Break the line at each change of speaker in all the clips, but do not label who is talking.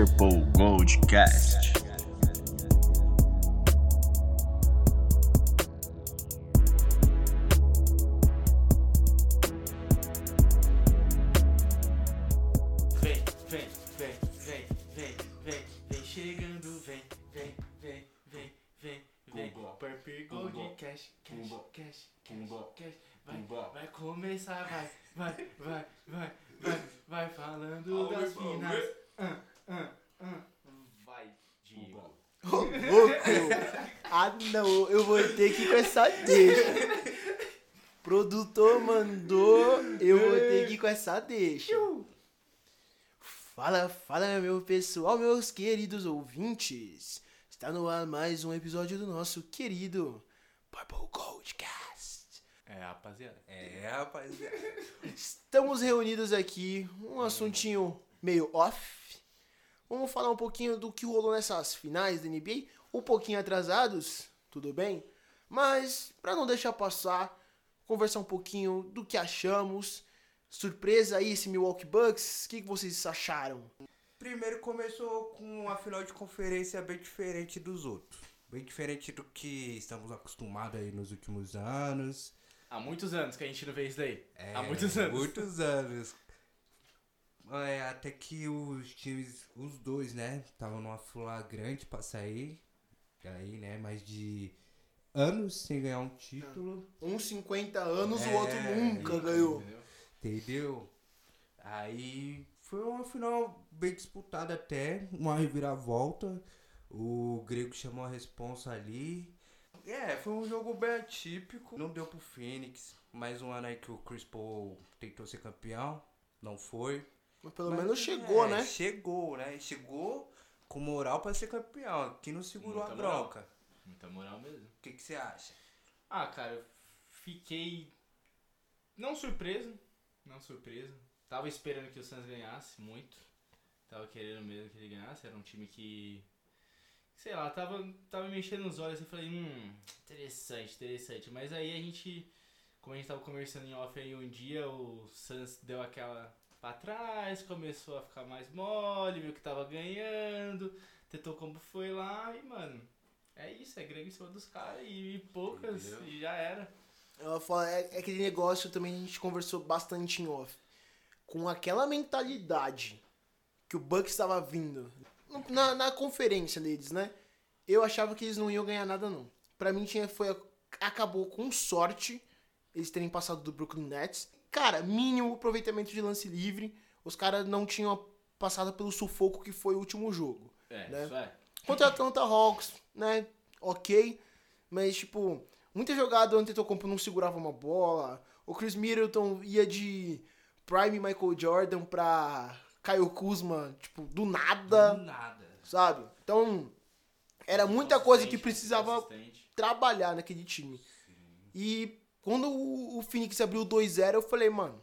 Purple Goldcast.
Vem, vem, vem, vem, vem, vem, vem chegando, vem, vem, vem, vem, vem, vem. Purple. Gold Cash, cash, cash, cash, cash. Vai, vai começar, vai, vai, vai, vai, vai, vai falando
Alves,
das
Alves.
finas. Ah, ah, ah. Vai, Diego.
Ô, louco! Ah, não, eu vou ter que ir com essa deixa. Produtor mandou, eu vou ter que ir com essa deixa. Fala, fala, meu pessoal, meus queridos ouvintes. Está no ar mais um episódio do nosso querido Purple Goldcast.
É, rapaziada.
É, rapaziada.
Estamos reunidos aqui, um assuntinho meio off. Vamos falar um pouquinho do que rolou nessas finais da NBA, um pouquinho atrasados, tudo bem? Mas, pra não deixar passar, conversar um pouquinho do que achamos. Surpresa aí esse Milwaukee Bucks, o que, que vocês acharam?
Primeiro começou com uma final de conferência bem diferente dos outros. Bem diferente do que estamos acostumados aí nos últimos anos.
Há muitos anos que a gente não vê isso daí.
É,
Há muitos anos.
Muitos anos. É, até que os times, os dois, né, estavam numa flagrante pra sair. Aí, né, mais de anos sem ganhar um título.
Uns 50 anos, o
É,
outro nunca ganhou.
Entendeu?
Entendeu? Aí foi uma final bem disputada até, uma reviravolta. O Grego chamou a responsa ali. É, foi um jogo bem atípico. Não deu pro Phoenix. Mais um ano aí que o Chris Paul tentou ser campeão. Não foi.
Mas pelo
Mas,
menos chegou,
é,
né?
Chegou, né? Chegou com moral pra ser campeão. Que não segurou
Muita
a
moral.
bronca.
Muita moral mesmo.
O que que você acha?
Ah, cara, eu fiquei. Não surpreso. Não surpreso. Tava esperando que o Suns ganhasse muito. Tava querendo mesmo que ele ganhasse. Era um time que. Sei lá, tava, tava mexendo nos olhos e falei, hum, interessante, interessante. Mas aí a gente. Como a gente tava conversando em off aí um dia, o Suns deu aquela pra trás, começou a ficar mais mole, viu que tava ganhando, tentou como foi lá e, mano, é isso, é grego em cima dos caras e, poucas
Entendeu?
e já era.
Ela fala, é, é aquele negócio também a gente conversou bastante em off. Com aquela mentalidade que o Bucks estava vindo na, na conferência deles, né? Eu achava que eles não iam ganhar nada, não. Pra mim, tinha, foi, acabou com sorte eles terem passado do Brooklyn Nets. Cara, mínimo aproveitamento de lance livre. Os caras não tinham passado pelo sufoco que foi o último jogo.
É,
Né?
isso é.
Contra a Atlanta Hawks, né? Ok. Mas, tipo, muita jogada o Antetokounmpo não segurava uma bola. O Chris Middleton ia de Prime Michael Jordan pra Kyle Kuzma, tipo, do nada,
Do nada.
sabe? Então, era muita coisa que precisava trabalhar naquele time. E quando o, o Phoenix abriu 2-0, eu falei, mano,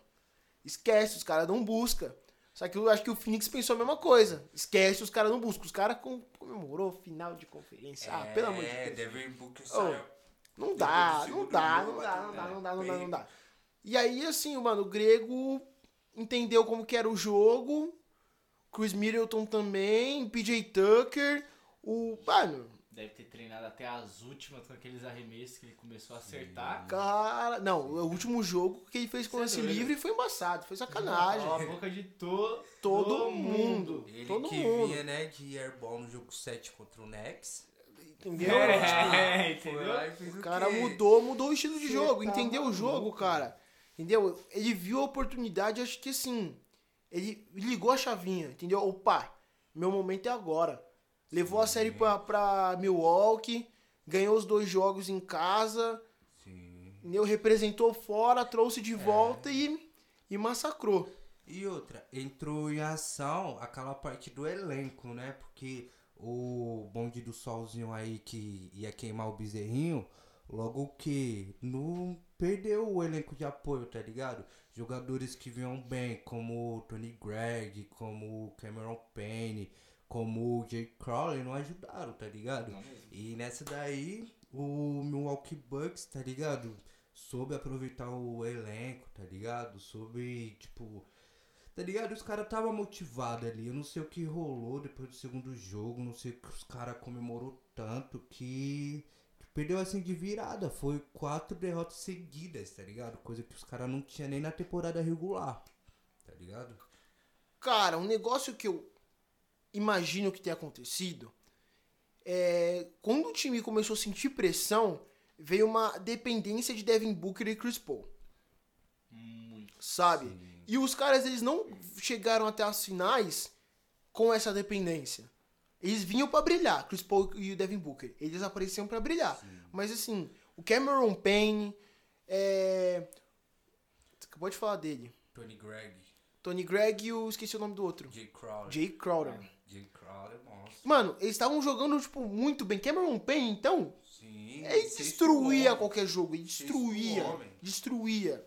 esquece, os caras não buscam. Só que eu acho que o Phoenix pensou a mesma coisa. Esquece, os caras não buscam. Os caras com- comemorou final de conferência. Ah, pelo amor de
É,
Deus.
Devin Booker saiu.
Não dá, não dá,
jogo,
não dá, não dá, não dá, não dá, não dá. E aí, assim, mano, o Grego entendeu como que era o jogo. Chris Middleton também, PJ Tucker. O. Mano,
Deve ter treinado até as últimas com aqueles arremessos que ele começou a acertar.
cara. Não, o último jogo que ele fez com
é
lance livre foi embaçado, foi sacanagem.
Cala a boca de to
Todo mundo.
Ele
Todo
que
mundo.
vinha, né, de airball no jogo 7 contra o Knicks.
Entendeu?
É,
Foi
entendeu?
lá e fez
O cara
quê?
mudou, mudou o estilo de
Cê
jogo,
tá
entendeu o jogo,
maluco.
cara. Entendeu? Ele viu a oportunidade, acho que assim, ele ligou a chavinha, entendeu? Opa, meu momento é agora. Levou a série pra, pra Milwaukee, ganhou os dois jogos em casa,
Sim.
entendeu? representou fora, trouxe de volta e, e massacrou.
E outra, entrou em ação aquela parte do elenco, né? Porque o bonde do solzinho aí que ia queimar o bezerrinho, logo que não perdeu o elenco de apoio, tá ligado? Jogadores que vinham bem, como o Tony Gregg, como o Cameron Payne, como o Jay Crowley, não ajudaram, tá ligado? E nessa daí, o Milwaukee Bucks, tá ligado? Soube aproveitar o elenco, tá ligado? Soube, tipo, Tá ligado? Os caras tava motivado ali. Eu não sei o que rolou depois do segundo jogo. Não sei o que os caras comemorou tanto que, que perdeu assim de virada. Foi quatro derrotas seguidas, tá ligado? Coisa que os caras não tinham nem na temporada regular. Tá ligado?
Cara, um negócio que eu imagino que tenha acontecido é quando o time começou a sentir pressão, veio uma dependência de Devin Booker e Chris Paul,
Muito.
sabe? E os caras eles não chegaram até as finais com essa dependência. Eles vinham pra brilhar, Chris Paul e o Devin Booker. Eles apareciam pra brilhar. Mas assim, o Cameron Payne, é... Você acabou de falar dele.
Tony Gregg,
Tony Gregg e o... esqueci o nome do outro.
Jay Crowder.
Jay Crowder.
Jay Crowder, monstro.
Mano, eles estavam jogando, tipo, muito bem. Cameron Payne, então,
Sim.
ele destruía qualquer jogo. Ele destruía. Destruía.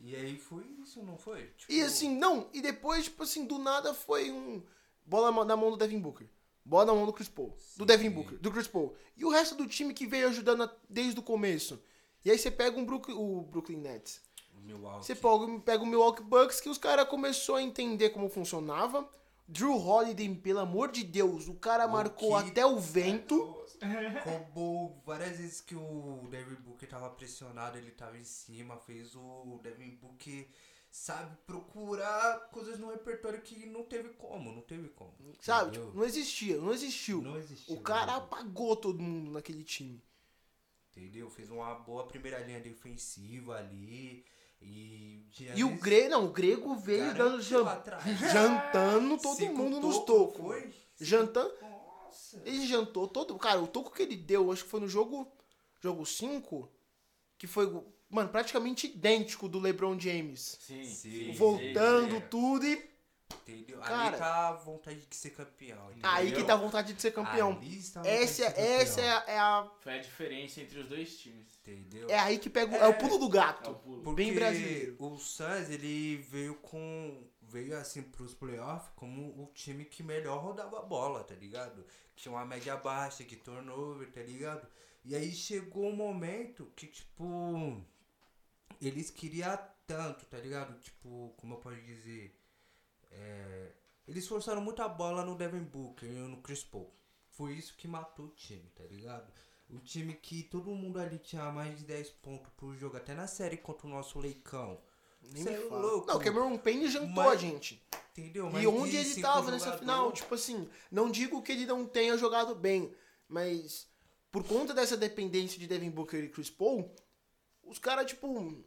E aí foi isso, não foi? Tipo,
E assim, não. E depois, tipo assim, do nada foi um... Bola na mão do Devin Booker. Bola na mão do Chris Paul. Do Devin Booker. Do Chris Paul. E o resto do time que veio ajudando desde o começo. E aí você pega um Brook- o Brooklyn Nets.
o Milwaukee.
Você pega, pega o Milwaukee Bucks, que os caras começou a entender como funcionava. Drew Holiday, pelo amor de Deus, o cara marcou
que-
até o vento.
Roubou várias vezes que o Devin Booker tava pressionado, ele tava em cima, fez o Devin Booker, sabe, procurar coisas no repertório que não teve como, não teve como.
Sabe? Tipo, não existia, não existiu.
Não existiu,
O cara
né?
apagou todo mundo naquele time.
Entendeu? Fez uma boa primeira linha defensiva ali. E,
E o Grego, não, o Grego veio dando jan- jantando todo
Cinco
mundo nos
tocos?
Jantando.
Nossa.
Ele jantou todo. Cara, o toco que ele deu, acho que foi no jogo. Jogo 5. Que foi, mano, praticamente idêntico do LeBron James.
Sim.
Sim.
Voltando
sim.
tudo e.
Entendeu?
Cara-
Ali tá a vontade de ser campeão.
Aí que
entendeu?
dá vontade de ser campeão.
A vontade
Essa,
ser
essa
campeão.
é, a, é, a-
Foi a diferença entre os dois times.
Entendeu?
é aí que pega. o- É, o pulo do
É o
gato.
pulo.
Porque
bem brasileiro.
o Suns, ele veio com. Veio assim pros playoffs como o time que melhor rodava a bola, tá ligado? Tinha uma média baixa, que turnover, tá ligado? E aí chegou um momento que, tipo. Eles queriam tanto, tá ligado? Tipo, como eu posso dizer? É, eles forçaram muito a bola no Devin Booker e no Chris Paul. Foi isso que matou o time, tá ligado? O time que todo mundo ali tinha mais de 10 pontos por jogo, até na série contra o nosso Leicão.
Nem
Cê
me
é louco.
Não, o Cameron Payne jantou
Mas-
a gente.
Entendeu?
E
Mais
onde
de
ele tava nessa
jogador.
final, tipo assim, não digo que ele não tenha jogado bem, mas por conta dessa dependência de Devin Booker e Chris Paul, os caras, tipo,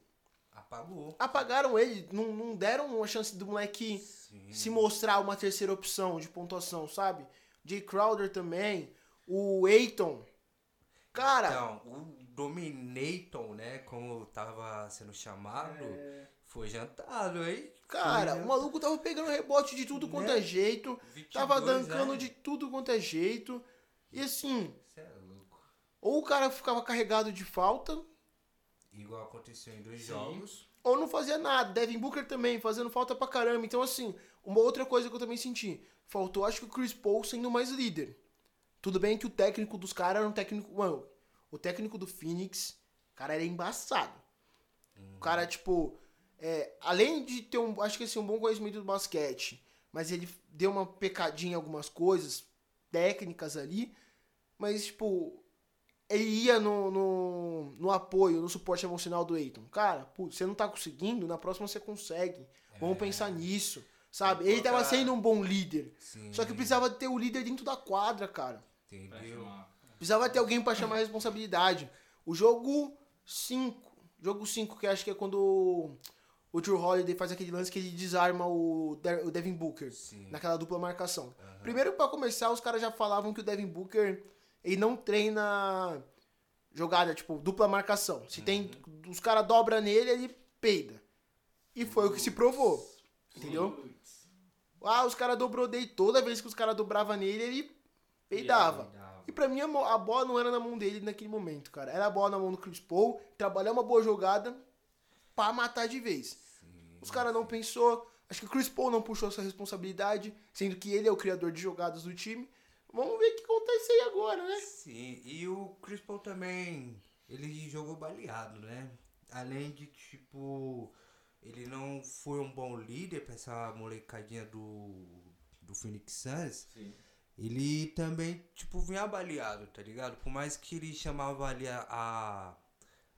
Apagou.
apagaram ele, não, não deram uma chance do moleque
Sim.
se mostrar uma terceira opção de pontuação, sabe? Jay Crowder também, o Aiton. Cara,
Então, o Dominator, né? Como tava sendo chamado, foi jantado, hein?
cara,
Foi
o maluco tava pegando rebote de tudo quanto
Né?
é jeito,
22,
tava dancando
né?
de tudo quanto é jeito. E assim,
Cê é louco.
ou o cara ficava carregado de falta,
Igual aconteceu em dois
Sim.
jogos.
ou não fazia nada. Devin Booker também, fazendo falta pra caramba. Então, assim, uma outra coisa que eu também senti. Faltou, acho que o Chris Paul sendo mais líder. Tudo bem que o técnico dos caras era um técnico. Mano, o técnico do Phoenix, cara era embaçado. O cara, tipo. é, além de ter um. Acho que assim, um bom conhecimento do basquete. Mas ele deu uma pecadinha em algumas coisas técnicas ali. Mas, tipo. Ele ia no, no, no apoio, no suporte emocional do Eiton. Cara, putz, você não tá conseguindo, na próxima você consegue. Vamos pensar nisso. Sabe? Ele tava sendo um bom líder.
Sim.
Só que precisava ter o líder dentro da quadra, cara.
Entendeu?
Precisava ter alguém pra chamar a responsabilidade. O jogo 5. Jogo 5, que acho que é quando o Drew Holiday faz aquele lance que ele desarma o, De- o Devin Booker.
Sim.
Naquela dupla marcação. Primeiro, pra começar, os caras já falavam que o Devin Booker ele não treina jogada, tipo, dupla marcação. Se tem. Os caras dobram nele, ele peida. E foi o que se provou. Entendeu? Ah, os caras dobrou dele. Toda vez que os caras dobravam nele, ele peidava. E pra mim a bola não era na mão dele naquele momento, cara. Era a bola na mão do Chris Paul, trabalhar uma boa jogada pra matar de vez. Os caras não pensou. Acho que o Chris Paul não puxou essa responsabilidade, sendo que ele é o criador de jogadas do time. Vamos ver o que acontece aí agora, né?
Sim, e o Chris Paul também, ele jogou baleado, né? Além de, tipo, ele não foi um bom líder pra essa molecadinha do, do Phoenix Suns,
Sim.
ele também, tipo, vinha baleado, tá ligado? Por mais que ele chamava ali a, a,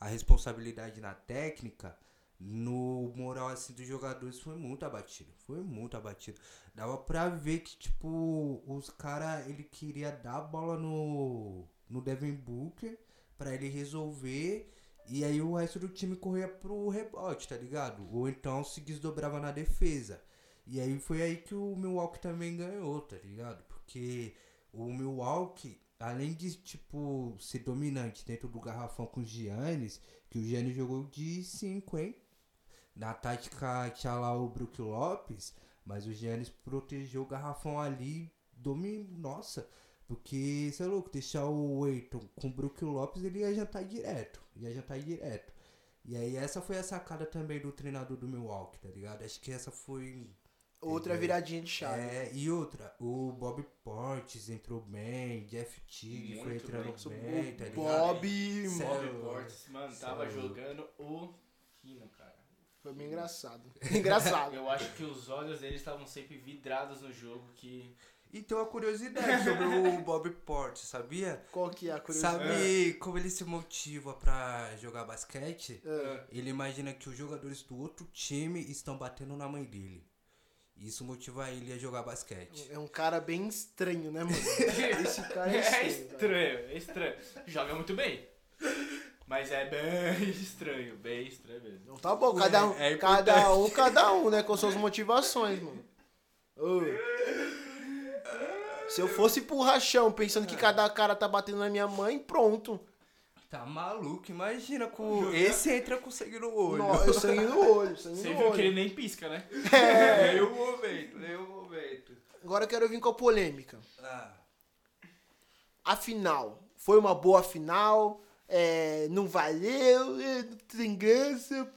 a responsabilidade na técnica, no moral assim dos jogadores foi muito abatido. Foi muito abatido. Dava pra ver que, tipo, os caras, ele queria dar a bola no, no Devin Booker pra ele resolver. E aí o resto do time corria pro rebote, tá ligado? Ou então se desdobrava na defesa. E aí foi aí que o Milwaukee também ganhou, tá ligado? Porque o Milwaukee, além de, tipo, ser dominante dentro do garrafão com o Giannis, que o Giannis jogou de 5, hein? Na tática tinha lá o Brook Lopes, mas o Giannis protegeu o garrafão ali, domi... Nossa, porque, você é louco, deixar o Eiton com o Brook Lopes, ele ia jantar direto, ia jantar direto. E aí essa foi a sacada também do treinador do Milwaukee, tá ligado? Acho que essa foi
Outra viradinha de chave.
é, e outra, o Bob Portes entrou bem, Jeff Tigg foi entrando
bem.
bem, tá ligado?
Bob,
Bob Portis, mano, tava
louco.
jogando o.
foi bem engraçado. Engraçado.
Eu acho que os olhos dele estavam sempre vidrados no jogo, que...
E tem uma curiosidade sobre o Bob Portes, sabia?
Qual que é a curiosidade?
Sabe como ele se motiva pra jogar basquete?
É.
Ele imagina que os jogadores do outro time estão batendo na mãe dele. Isso motiva ele a jogar basquete.
É um cara bem estranho, né, mano? Esse cara é
É
estranho. cara.
estranho, é estranho. Joga muito bem. Mas é bem estranho, bem estranho mesmo.
Então tá bom, cada um,
É
cada um, cada um, né, com suas motivações, mano. Se eu fosse pro rachão pensando que cada cara tá batendo na minha mãe, pronto.
Tá maluco? Imagina com. Esse entra com sangue no olho.
Não, eu sangue no olho, sangue
Você
no
viu
olho.
que ele nem pisca, né?
Nem o momento, nem o momento.
Agora eu quero vir com a polêmica.
Ah,
A final. Foi uma boa final? É, não valeu? É, não tem graça?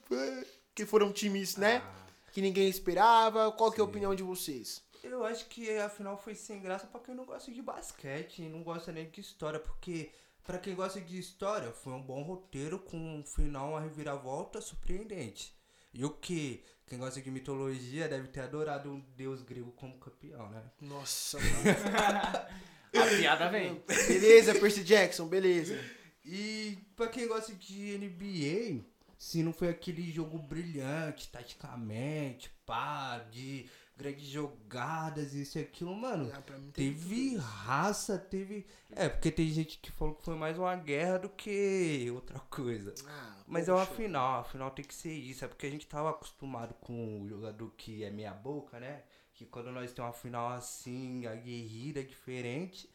Que foram times, né?
ah,
Que ninguém esperava. Qual que é a
Sim.
opinião de vocês?
eu acho que a final foi sem graça pra quem não gosta de basquete e não gosta nem de história, porque pra quem gosta de história foi um bom roteiro com um final, uma reviravolta surpreendente. E o que? Quem gosta de mitologia deve ter adorado um deus grego como campeão, né?
Nossa.
A piada vem.
beleza, Percy Jackson, beleza.
E pra quem gosta de NBA, se não foi aquele jogo brilhante, taticamente, pá, de grandes jogadas, isso e aquilo, mano.
Ah,
Teve raça, teve. É, porque tem gente que falou que foi mais uma guerra do que outra coisa.
Ah,
Mas é uma
poxa.
final, a final tem que ser isso. É porque a gente tava acostumado com o jogador que é meia boca, né? Que quando nós temos uma final assim, aguerrida, diferente,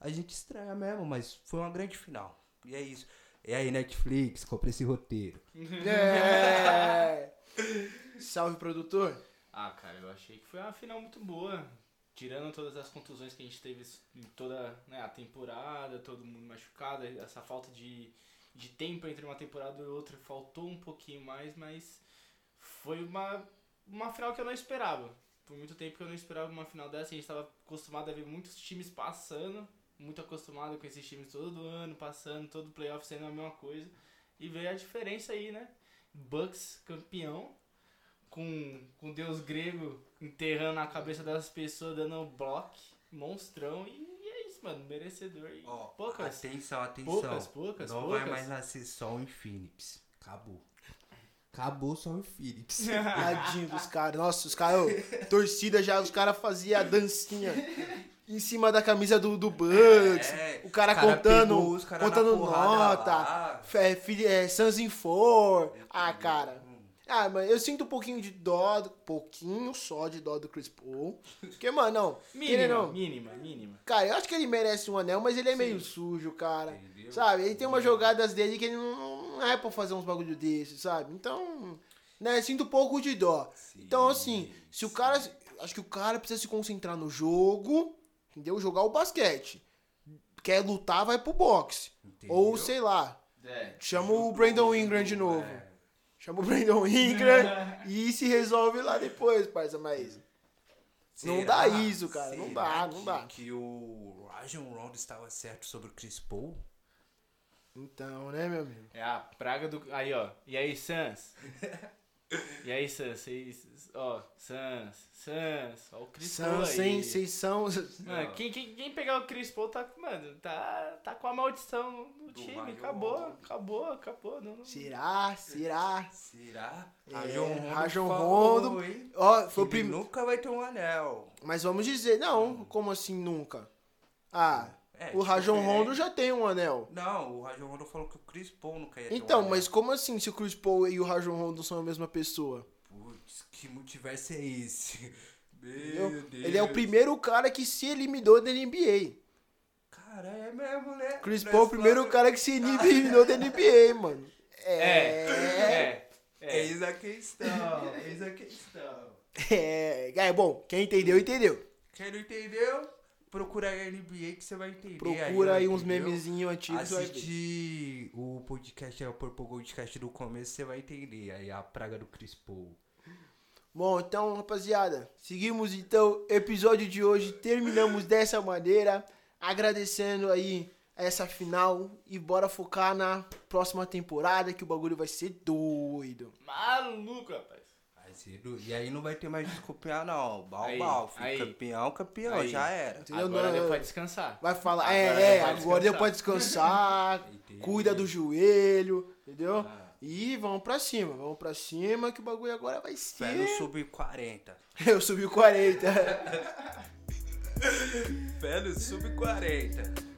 a gente estranha mesmo, mas foi uma grande final. E é isso. E aí, Netflix, compra esse roteiro.
É. Salve, produtor.
Ah, cara, eu achei que foi uma final muito boa. Tirando todas as contusões que a gente teve em toda né, a temporada, todo mundo machucado, essa falta de, de tempo entre uma temporada e outra faltou um pouquinho mais, mas foi uma, uma final que eu não esperava. Por muito tempo que eu não esperava uma final dessa, a gente estava acostumado a ver muitos times passando, muito acostumado com esses times todo ano passando, todo playoff sendo a mesma coisa. E veio a diferença aí, né? Bucks campeão, com, com Deus grego enterrando a cabeça das pessoas, dando um bloco, monstrão, e, e é isso, mano, merecedor. E
Ó,
poucas,
Atenção, atenção.
poucas, poucas,
Não
poucas.
vai mais nascer sol em Phoenix. Acabou. Acabou sol em Phoenix.
Tadinho dos caras. Nossa, os caras, torcida já, os caras faziam a dancinha em cima da camisa do, do Bucks.
É,
o cara,
cara
contando,
pegou cara
contando nota. É, é, Suns in four. Ah, cara. Ah, mas eu sinto um pouquinho de dó, pouquinho só de dó do Chris Paul. Porque, mano, não.
Mínima,
não.
mínima, mínima.
Cara, eu acho que ele merece um anel, mas ele é meio sujo, cara.
Entendeu?
Sabe? Ele tem umas jogadas dele que ele não, não é pra fazer uns bagulho desse, sabe? Então, né, sinto um pouco de dó. Então, assim, se o cara. Acho que o cara precisa se concentrar no jogo, entendeu? Jogar o basquete. Quer lutar, vai pro boxe.
Entendeu?
Ou, sei lá,
É.
chama o Brandon Ingram de novo.
É.
Chama o Brandon Ingram e se resolve lá depois, parça, mas. Não
Será?
dá isso, cara, não
Será
dá, não
que-
dá.
Que o Rajon Rondo estava certo sobre o Chris Paul?
Então, né, meu amigo?
É a praga do. Aí, ó. E aí, Sans? E aí, Sans, vocês. Ó, Sans, Sans, ó o Chris Paul
São,
aí.
sem, vocês são.
Mano, quem, quem, quem pegar o Chris Paul tá, mano, tá, tá com a maldição no,
Do
time. Acabou,
Rondo.
acabou, acabou. Não, não.
Será? Será?
Será?
É,
Rajon Rondo
Rajon
falou,
Rondo.
hein?
Ó, foi o
Ele
primeiro.
nunca vai ter um anel.
Mas vamos dizer, não, como assim nunca? Ah,
É,
o Rajon
diferente.
Rondo já tem um anel.
Não, o Rajon Rondo falou que o Chris Paul nunca ia ter um
Então,
anel.
mas como assim se o Chris Paul e o Rajon Rondo são a mesma pessoa?
Putz, que multiverso é esse?
Entendeu?
Meu Deus.
Ele é o primeiro cara que se eliminou da NBA.
Cara, é mesmo, né?
Chris
Nós
Paul é o primeiro cara que se eliminou da NBA, mano.
É,
É.
é, é.
Eis a questão, eis a questão.
É, é bom, quem entendeu, entendeu.
Quem não entendeu, procura aí a NBA que você vai entender.
Procura aí
ó,
uns memezinhos antigos.
Assistir o podcast, é o Purple Goldcast do começo, você vai entender aí a praga do Chris Paul.
Bom, então, rapaziada, seguimos então episódio de hoje. Terminamos dessa maneira, agradecendo aí essa final e bora focar na próxima temporada que o bagulho vai ser doido.
Maluco, rapaz.
Ser do- E aí não vai ter mais desculpinhar não. Bal,
Aí,
bal,
aí.
Campeão, campeão,
Aí.
já era.
Entendeu?
Agora
Não,
deu pra descansar.
Vai falar,
Agora
é, é, agora
descansar.
deu pra descansar,
Entendi.
cuida do joelho, entendeu?
Ah.
E vamos pra cima, vamos pra cima que o bagulho agora vai
Fé no
ser.
sub-40.
Eu subi 40.
Fé no sub-40.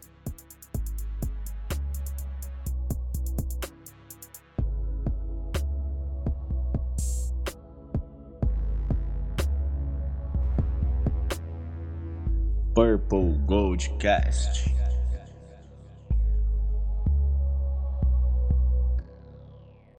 Purple Gold Cast.